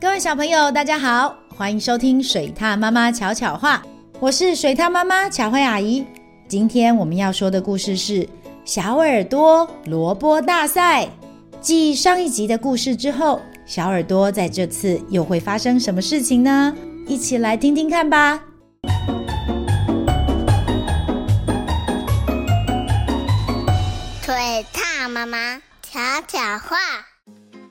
各位小朋友，大家好，欢迎收听水獭妈妈巧巧话，我是水獭妈妈巧慧阿姨。今天我们要说的故事是小耳朵萝卜大赛。继上一集的故事之后，小耳朵在这次又会发生什么事情呢？一起来听听看吧。水獭妈妈巧巧话，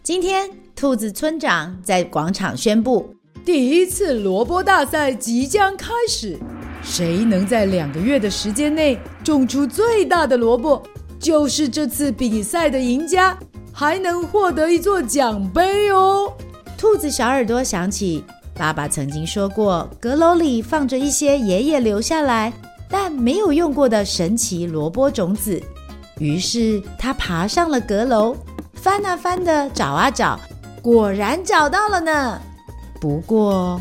今天。兔子村长在广场宣布，第一次萝卜大赛即将开始。谁能在两个月的时间内种出最大的萝卜，就是这次比赛的赢家，还能获得一座奖杯哦。兔子小耳朵想起爸爸曾经说过，阁楼里放着一些爷爷留下来但没有用过的神奇萝卜种子。于是他爬上了阁楼，翻啊翻的找啊找。果然找到了呢。不过，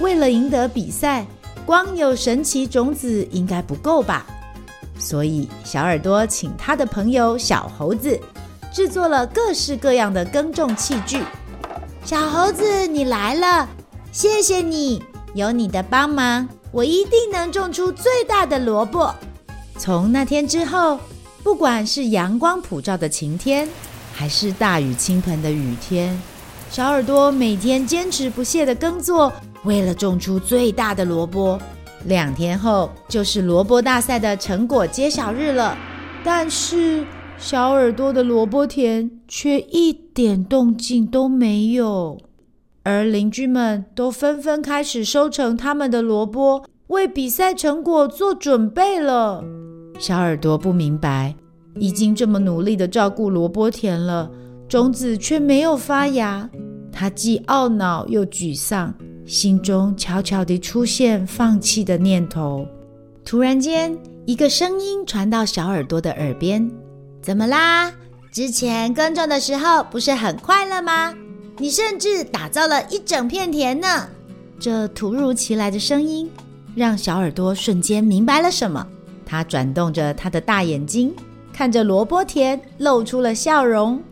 为了赢得比赛，光有神奇种子应该不够吧？所以，小耳朵请他的朋友小猴子制作了各式各样的耕种器具。小猴子，你来了，谢谢你，有你的帮忙，我一定能种出最大的萝卜。从那天之后，不管是阳光普照的晴天，还是大雨倾盆的雨天。小耳朵每天坚持不懈地耕作，为了种出最大的萝卜。两天后就是萝卜大赛的成果揭晓日了，但是小耳朵的萝卜田却一点动静都没有，而邻居们都纷纷开始收成他们的萝卜，为比赛成果做准备了。小耳朵不明白，已经这么努力地照顾萝卜田了，种子却没有发芽。他既懊恼又沮丧，心中悄悄地出现放弃的念头。突然间，一个声音传到小耳朵的耳边：“怎么啦？之前耕种的时候不是很快乐吗？你甚至打造了一整片田呢！”这突如其来的声音让小耳朵瞬间明白了什么。他转动着他的大眼睛，看着萝卜田，露出了笑容。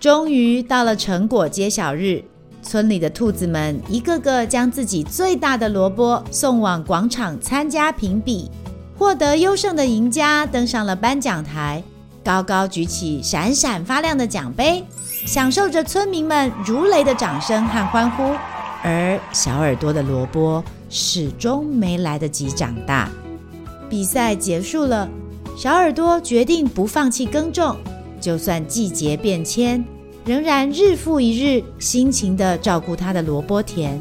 终于到了成果揭晓日。村里的兔子们一个个将自己最大的萝卜送往广场参加评比，获得优胜的赢家登上了颁奖台，高高举起闪闪发亮的奖杯，享受着村民们如雷的掌声和欢呼。而小耳朵的萝卜始终没来得及长大。比赛结束了，小耳朵决定不放弃耕种，就算季节变迁。仍然日复一日辛勤地照顾他的萝卜田，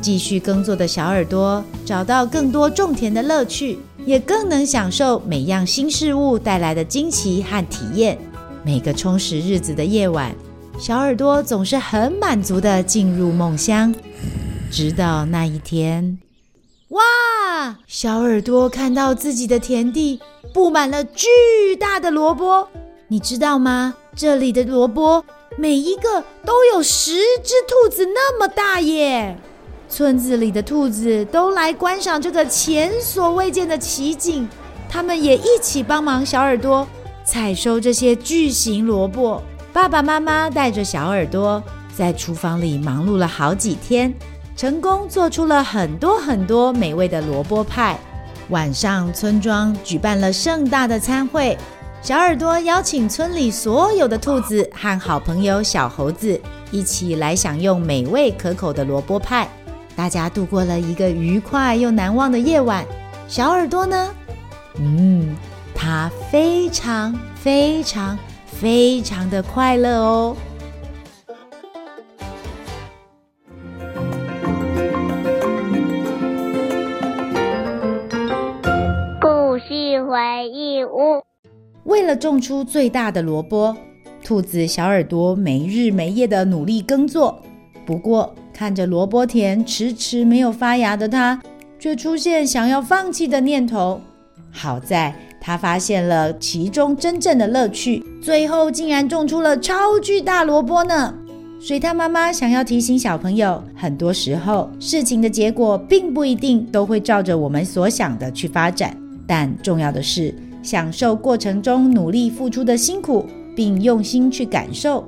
继续耕作的小耳朵找到更多种田的乐趣，也更能享受每样新事物带来的惊奇和体验。每个充实日子的夜晚，小耳朵总是很满足地进入梦乡。直到那一天，哇！小耳朵看到自己的田地布满了巨大的萝卜，你知道吗？这里的萝卜。每一个都有十只兔子那么大耶！村子里的兔子都来观赏这个前所未见的奇景，他们也一起帮忙小耳朵采收这些巨型萝卜。爸爸妈妈带着小耳朵在厨房里忙碌了好几天，成功做出了很多很多美味的萝卜派。晚上，村庄举办了盛大的餐会。小耳朵邀请村里所有的兔子和好朋友小猴子一起来享用美味可口的萝卜派，大家度过了一个愉快又难忘的夜晚。小耳朵呢？嗯，它非常非常非常的快乐哦。为了种出最大的萝卜，兔子小耳朵没日没夜的努力耕作。不过，看着萝卜田迟迟没有发芽的它，却出现想要放弃的念头。好在它发现了其中真正的乐趣，最后竟然种出了超巨大萝卜呢！水獭妈妈想要提醒小朋友，很多时候事情的结果并不一定都会照着我们所想的去发展，但重要的是，享受过程中努力付出的辛苦，并用心去感受，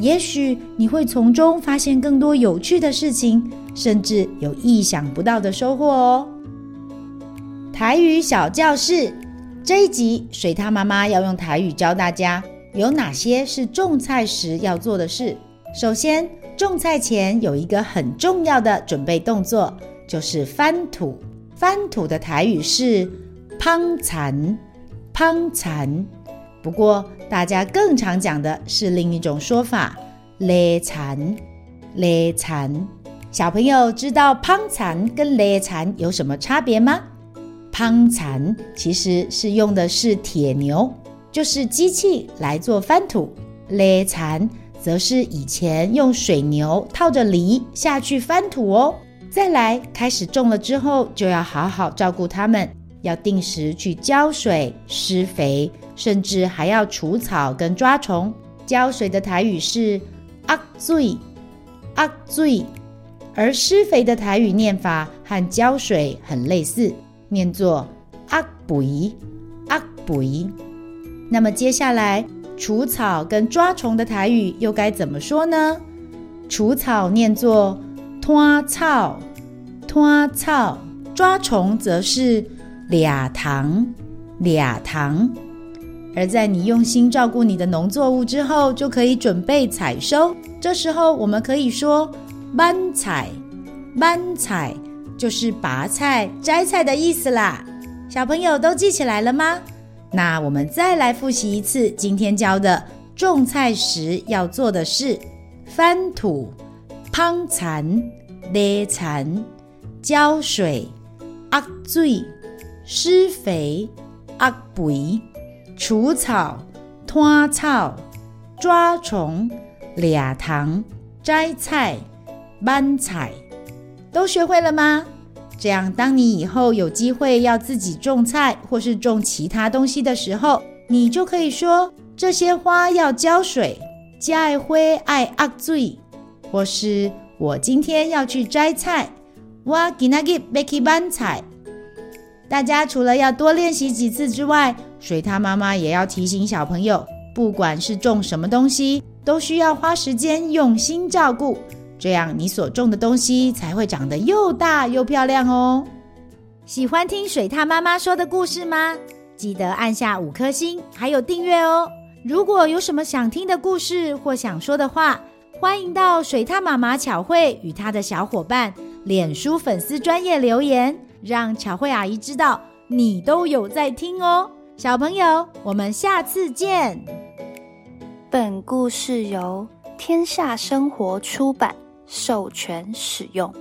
也许你会从中发现更多有趣的事情，甚至有意想不到的收获哦。台语小教室这一集，水獭妈妈要用台语教大家有哪些是种菜时要做的事。首先，种菜前有一个很重要的准备动作，就是翻土。翻土的台语是“捧田”，捧田。不过，大家更常讲的是另一种说法“犁田”，犁田。小朋友知道捧田跟犁田有什么差别吗？捧田其实是用的是铁牛，就是机器来做翻土；犁田则是以前用水牛套着犁下去翻土哦。再来，开始种了之后，就要好好照顾它们，要定时去浇水、施肥，甚至还要除草跟抓虫。浇水的台语是“压水”，压水；而施肥的台语念法和浇水很类似，念作“压肥”，压肥。那么接下来，除草跟抓虫的台语又该怎么说呢？除草念作“拖草”，拖草；抓虫则是“俩糖”，俩糖。而在你用心照顾你的农作物之后，就可以准备采收。这时候，我们可以说“挽菜”，挽菜就是拔菜、摘菜的意思啦。小朋友都记起来了吗？那我们再来复习一次今天教的种菜时要做的事：翻土、捧田、犁田、浇水、压水、施肥、压肥、除草、拖草、抓虫、俩糖、摘菜、搬菜，都学会了吗？这样，当你以后有机会要自己种菜或是种其他东西的时候，你就可以说这些花要浇水，这些花爱压水，或是我今天要去摘菜，我今仔日要去搬菜。大家除了要多练习几次之外，水獭妈妈也要提醒小朋友，不管是种什么东西，都需要花时间用心照顾。这样，你所种的东西才会长得又大又漂亮哦。喜欢听水獭妈妈说的故事吗？记得按下五颗星，还有订阅哦。如果有什么想听的故事或想说的话，欢迎到水獭妈妈巧慧与她的小伙伴脸书粉丝专业留言，让巧慧阿姨知道你都有在听哦。小朋友，我们下次见。本故事由天下生活出版授权使用。